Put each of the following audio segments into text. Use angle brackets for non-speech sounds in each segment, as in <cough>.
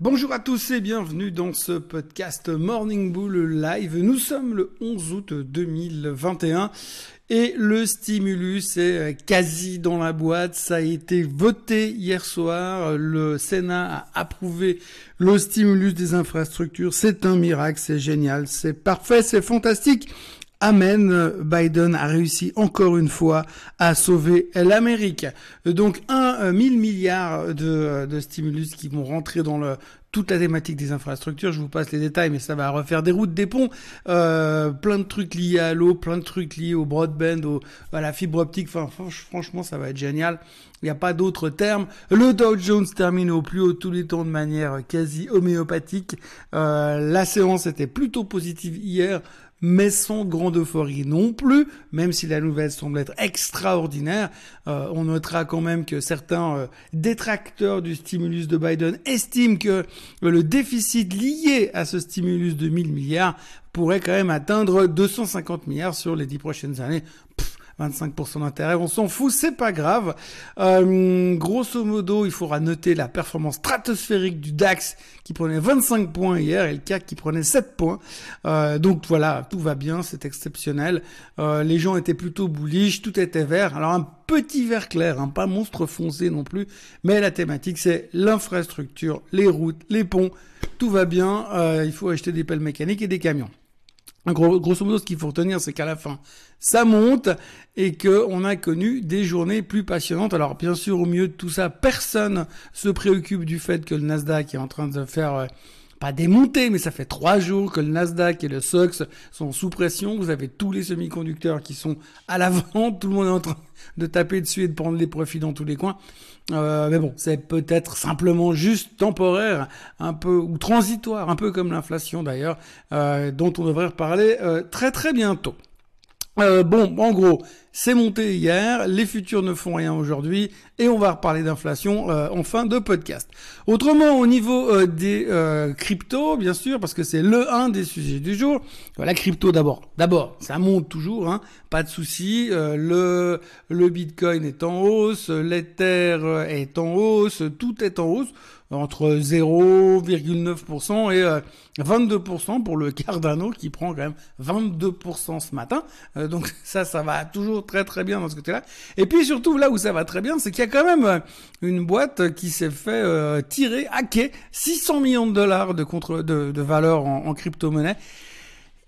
Bonjour à tous et bienvenue dans ce podcast Morning Bull Live. Nous sommes le 11 août 2021 et le stimulus est quasi dans la boîte. Ça a été voté hier soir. Le Sénat a approuvé le stimulus des infrastructures. C'est un miracle, c'est génial, c'est parfait, c'est fantastique. Amen, Biden a réussi encore une fois à sauver l'Amérique. Donc un 1000 euh, milliards de, de stimulus qui vont rentrer dans le toute la thématique des infrastructures. Je vous passe les détails, mais ça va refaire des routes, des ponts, euh, plein de trucs liés à l'eau, plein de trucs liés au broadband, au, à la fibre optique. Enfin, franchement, ça va être génial. Il n'y a pas d'autres termes. Le Dow Jones termine au plus haut tous les temps de manière quasi homéopathique. Euh, la séance était plutôt positive hier mais sans grande euphorie non plus, même si la nouvelle semble être extraordinaire. Euh, on notera quand même que certains euh, détracteurs du stimulus de Biden estiment que le déficit lié à ce stimulus de 1000 milliards pourrait quand même atteindre 250 milliards sur les dix prochaines années. 25% d'intérêt, on s'en fout, c'est pas grave. Euh, grosso modo, il faudra noter la performance stratosphérique du DAX qui prenait 25 points hier et le CAC qui prenait 7 points. Euh, donc voilà, tout va bien, c'est exceptionnel. Euh, les gens étaient plutôt bullish, tout était vert. Alors un petit vert clair, hein, pas monstre foncé non plus, mais la thématique c'est l'infrastructure, les routes, les ponts, tout va bien. Euh, il faut acheter des pelles mécaniques et des camions. Grosso modo, ce qu'il faut retenir, c'est qu'à la fin, ça monte et qu'on a connu des journées plus passionnantes. Alors, bien sûr, au milieu de tout ça, personne se préoccupe du fait que le Nasdaq est en train de faire euh, pas démonter, mais ça fait trois jours que le Nasdaq et le SOX sont sous pression. Vous avez tous les semi-conducteurs qui sont à la <laughs> vente. Tout le monde est en train de taper dessus et de prendre les profits dans tous les coins. Euh, mais bon, c'est peut-être simplement juste temporaire, un peu ou transitoire, un peu comme l'inflation d'ailleurs, euh, dont on devrait reparler euh, très très bientôt. Euh, bon, en gros, c'est monté hier, les futurs ne font rien aujourd'hui, et on va reparler d'inflation euh, en fin de podcast. Autrement, au niveau euh, des cryptos, bien sûr, parce que c'est le un des sujets du jour. La crypto d'abord. D'abord, ça monte toujours, hein, pas de souci. le le Bitcoin est en hausse, l'Ether est en hausse, tout est en hausse entre 0,9% et 22% euh, pour le <laughs> Cardano qui prend quand même 22% ce matin. Euh, donc <laughs> ça, ça va toujours très très bien dans ce côté-là. Et puis surtout là où ça va très bien, c'est qu'il y a quand même euh, une boîte qui s'est fait tirer, hacker 600 millions de dollars de contre de, valeur en, en crypto-monnaie.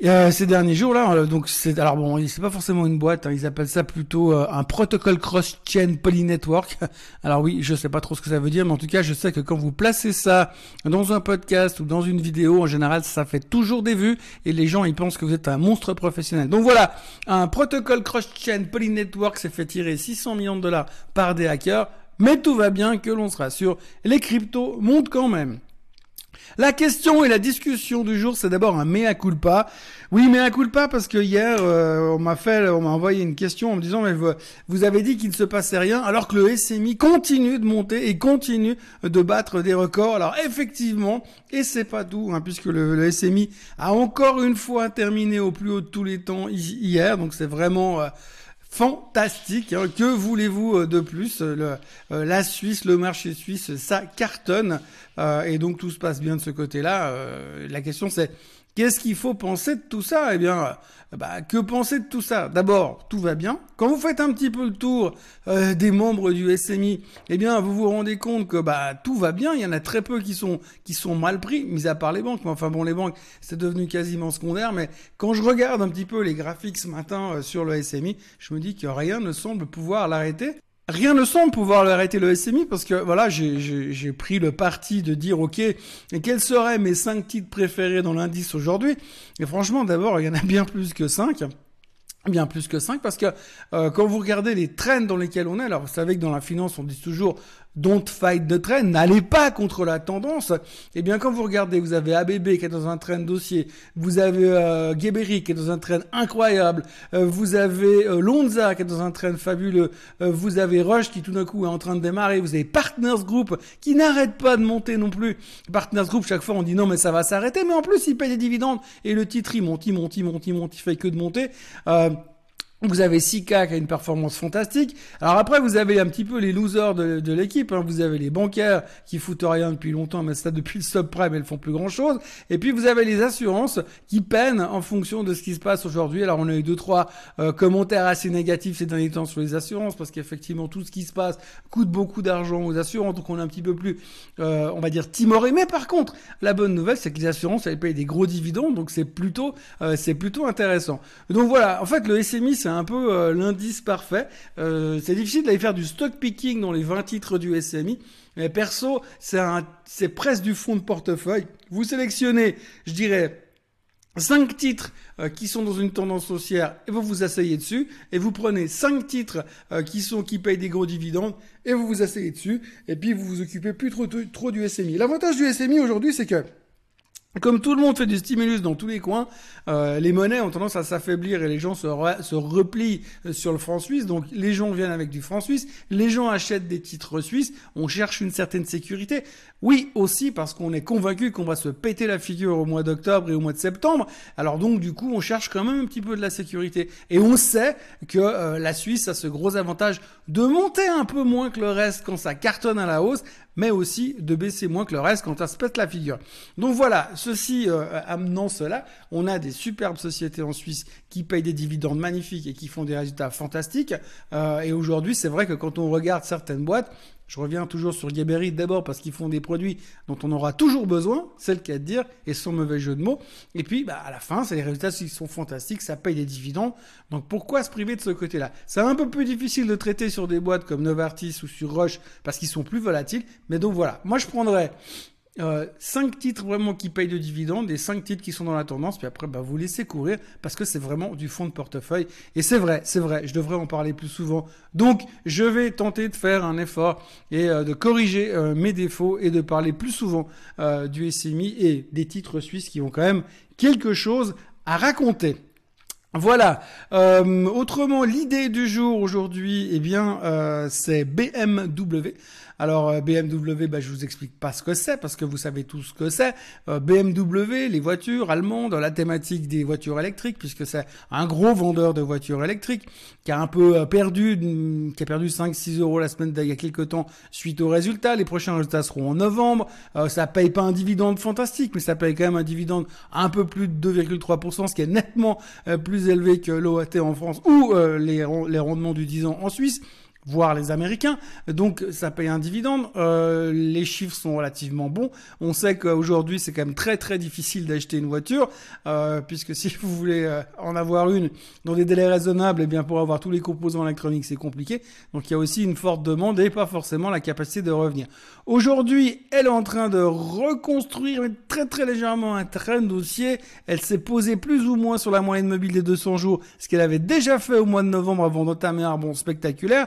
Euh, ces derniers jours là, euh, donc c'est alors bon, c'est pas forcément une boîte, hein, ils appellent ça plutôt euh, un protocole cross-chain polynetwork. <laughs> Alors oui, je sais pas trop ce que ça veut dire, mais en tout cas, je sais que quand vous placez ça dans un podcast ou dans une vidéo, en général, ça fait toujours des vues et les gens ils pensent que vous êtes un monstre professionnel. Donc voilà, un protocole cross-chain polynetwork s'est fait tirer 600 millions de dollars par des hackers, mais tout va bien, que l'on se rassure, les cryptos montent quand même. La question et la discussion du jour, c'est d'abord un mea culpa. Oui, mea culpa parce que hier, euh, on m'a fait, on m'a envoyé une question en me disant, mais vous, avez dit qu'il ne se passait rien, alors que le SMI continue de monter et continue de battre des records. Alors effectivement, et c'est pas tout, hein, puisque le, SMI a encore une fois terminé au plus haut de tous les temps hier, donc c'est vraiment euh, fantastique. Hein. Que voulez-vous euh, de plus le, La Suisse, le marché suisse, ça cartonne. Euh, et donc tout se passe bien de ce côté-là. Euh, la question c'est qu'est-ce qu'il faut penser de tout ça? Eh bien, euh, bah, que penser de tout ça? D'abord, tout va bien. Quand vous faites un petit peu le tour des membres du SMI, eh bien, vous vous rendez compte que bah tout va bien. Il y en a très peu qui sont qui sont mal pris, mis à part les banques. Mais enfin bon, les banques, c'est devenu quasiment secondaire. Mais quand je regarde un petit peu les graphiques ce matin sur le SMI, je me dis que rien ne semble pouvoir l'arrêter. Rien ne semble pouvoir arrêter le SMI parce que voilà, j'ai pris le parti de dire ok, et quels seraient mes cinq titres préférés dans l'indice aujourd'hui? Et franchement, d'abord, il y en a bien plus que cinq. Bien plus que 5 parce que euh, quand vous regardez les trends dans lesquels on est, alors vous savez que dans la finance on dit toujours don't fight the trend, n'allez pas contre la tendance. Eh bien, quand vous regardez, vous avez ABB qui est dans un trend dossier, vous avez euh, qui est dans un trend incroyable, euh, vous avez euh, Lonza qui est dans un trend fabuleux, euh, vous avez Rush qui tout d'un coup est en train de démarrer, vous avez Partners Group qui n'arrête pas de monter non plus. Partners Group, chaque fois on dit non mais ça va s'arrêter, mais en plus il paye des dividendes. Et le titre il monte, il monte, il monte, il monte, il fait que de monter. Vous avez Sika qui a une performance fantastique. Alors après, vous avez un petit peu les losers de, l'équipe. Hein. Vous avez les bancaires qui foutent rien depuis longtemps, mais ça depuis le subprime, elles font plus grand chose. Et puis vous avez les assurances qui peinent en fonction de ce qui se passe aujourd'hui. Alors on a eu deux trois euh, commentaires assez négatifs ces derniers temps sur les assurances parce qu'effectivement tout ce qui se passe coûte beaucoup d'argent aux assurances, donc on est un petit peu plus, euh, on va dire timoré. Mais par contre, la bonne nouvelle, c'est que les assurances elles payent des gros dividendes, donc c'est plutôt, euh, c'est plutôt intéressant. Donc voilà, en fait le SMI c'est un peu euh, l'indice parfait. Euh, c'est difficile d'aller faire du stock picking dans les 20 titres du SMI. Mais perso, c'est presque du fond de portefeuille. Vous sélectionnez, je dirais, 5 titres euh, qui sont dans une tendance haussière et vous vous asseyez dessus et vous prenez 5 titres qui sont qui payent des gros dividendes et vous vous asseyez dessus et puis vous vous occupez plus trop, trop du SMI. L'avantage du SMI aujourd'hui c'est que comme tout le monde fait du stimulus dans tous les coins, euh, les monnaies ont tendance à s'affaiblir et les gens se, replient euh, sur le franc suisse. Donc les gens viennent avec du franc suisse, les gens achètent des titres suisses, on cherche une certaine sécurité. Oui, aussi parce qu'on est convaincu qu'on va se péter la figure au mois d'octobre et au mois de septembre. Alors donc du coup, on cherche quand même un petit peu de la sécurité. Et on sait que euh, la Suisse a ce gros avantage de monter un peu moins que le reste quand ça cartonne à la hausse, mais aussi de baisser moins que le reste quand ça se pète la figure. Donc voilà, ceci euh, amenant cela, on a des superbes sociétés en Suisse qui payent des dividendes magnifiques et qui font des résultats fantastiques. Euh, et aujourd'hui, c'est vrai que quand on regarde certaines boîtes, je reviens toujours sur Geberit d'abord parce qu'ils font des produits dont on aura toujours besoin, c'est le cas de dire, et sans mauvais jeu de mots. Et puis, bah, à la fin, c'est les résultats qui sont fantastiques, ça paye des dividendes. Donc pourquoi se priver de ce côté-là? C'est un peu plus difficile de traiter sur des boîtes comme Novartis ou sur Roche parce qu'ils sont plus volatiles. Mais donc voilà, moi je prendrais euh, 5 titres vraiment qui payent de dividendes et 5 titres qui sont dans la tendance, puis après, bah, vous laissez courir parce que c'est vraiment du fond de portefeuille. Et c'est vrai, c'est vrai, je devrais en parler plus souvent. Donc, je vais tenter de faire un effort et euh, de corriger euh, mes défauts et de parler plus souvent euh, du SMI et des titres suisses qui ont quand même quelque chose à raconter. Voilà. autrement, l'idée du jour aujourd'hui, eh bien, c'est BMW. Alors euh, BMW, bah, je vous explique pas ce que c'est parce que vous savez tout ce que c'est. Euh, BMW, les voitures allemandes, la thématique des voitures électriques, puisque c'est un gros vendeur de voitures électriques qui a un peu euh, perdu, mm, qui a perdu 5-6 euros la semaine d'il y a quelques temps suite aux résultats. Les prochains résultats seront en novembre. ça paye pas un dividende fantastique, mais ça paye quand même un dividende un peu plus de 2,3%, ce qui est nettement plus élevé que l'OAT en France ou les, les rendements du 10 ans en Suisse voire les Américains. Donc ça paye un dividende. Euh, les chiffres sont relativement bons. On sait qu'aujourd'hui c'est quand même très très difficile d'acheter une voiture, euh, puisque si vous voulez euh, en avoir une dans des délais raisonnables, et eh bien pour avoir tous les composants électroniques c'est compliqué. Donc il y a aussi une forte demande et pas forcément la capacité de revenir. Aujourd'hui, elle est en train de reconstruire très très légèrement un train dossier. Elle s'est posée plus ou moins sur la moyenne mobile des 200 jours, ce qu'elle avait déjà fait au mois de novembre avant d'entamer un rebond spectaculaire.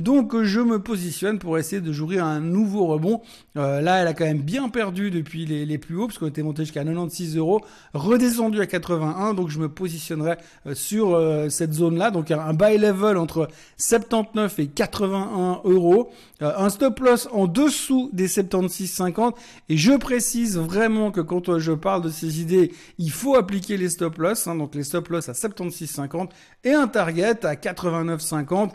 Donc je me positionne pour essayer de jouer un nouveau rebond. Euh, là, elle a quand même bien perdu depuis les, plus hauts, parce qu'on était monté jusqu'à 96 euros, redescendu à 81. Donc je me positionnerai euh, sur euh, cette zone-là. Donc un, buy level entre 79 et 81 euros. un stop loss en dessous des 76,50. Et je précise vraiment que quand je parle de ces idées, il faut appliquer les stop loss. Hein. donc les stop loss à 76,50 et un target à 89,50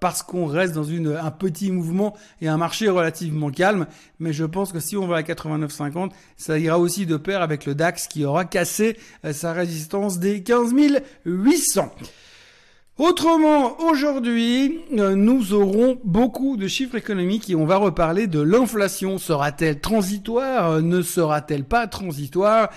parce qu'on reste dans une, un petit mouvement et un marché relativement calme. Mais je pense que si on va à 89,50, ça ira aussi de pair avec le DAX qui aura cassé euh, sa résistance des 15 800. Autrement, aujourd'hui, euh, nous aurons beaucoup de chiffres économiques et on va reparler de l'inflation. Sera-t-elle transitoire? Euh, Ne sera-t-elle pas transitoire?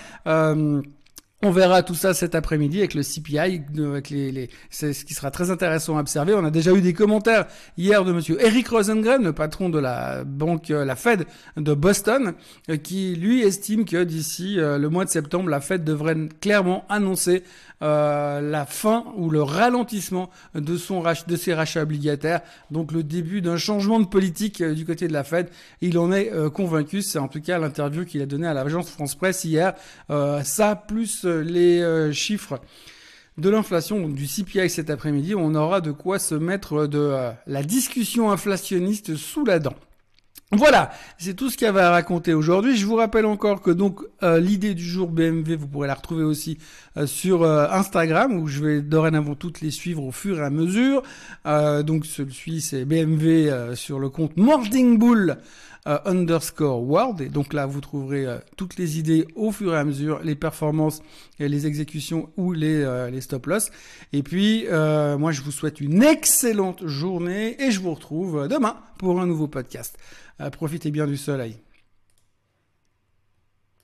On verra tout ça cet après-midi avec le CPI, avec les, les c'est ce qui sera très intéressant à observer. On a déjà eu des commentaires hier de monsieur Eric Rosengren, le patron de la banque, euh, la Fed de Boston, euh, qui lui estime que d'ici euh, le mois de septembre, la Fed devrait clairement annoncer euh, la fin ou le ralentissement de son de ses rachats obligataires, donc le début d'un changement de politique euh, du côté de la Fed. Il en est euh, convaincu, c'est en tout cas l'interview qu'il a donnée à l'agence France Presse hier. ça plus les chiffres de l'inflation, du CPI cet après-midi, on aura de quoi se mettre de la discussion inflationniste sous la dent. Voilà, c'est tout ce qu'il y avait à raconter aujourd'hui. Je vous rappelle encore que donc euh, l'idée du jour BMW, vous pourrez la retrouver aussi euh, sur euh, Instagram où je vais dorénavant toutes les suivre au fur et à mesure. donc celui c'est BMW sur le compte Morning Bull underscore world et donc là vous trouverez toutes les idées au fur et à mesure, les performances, et les exécutions ou les, les stop loss. Et puis moi je vous souhaite une excellente journée et je vous retrouve demain pour un nouveau podcast. Euh, profitez bien du soleil.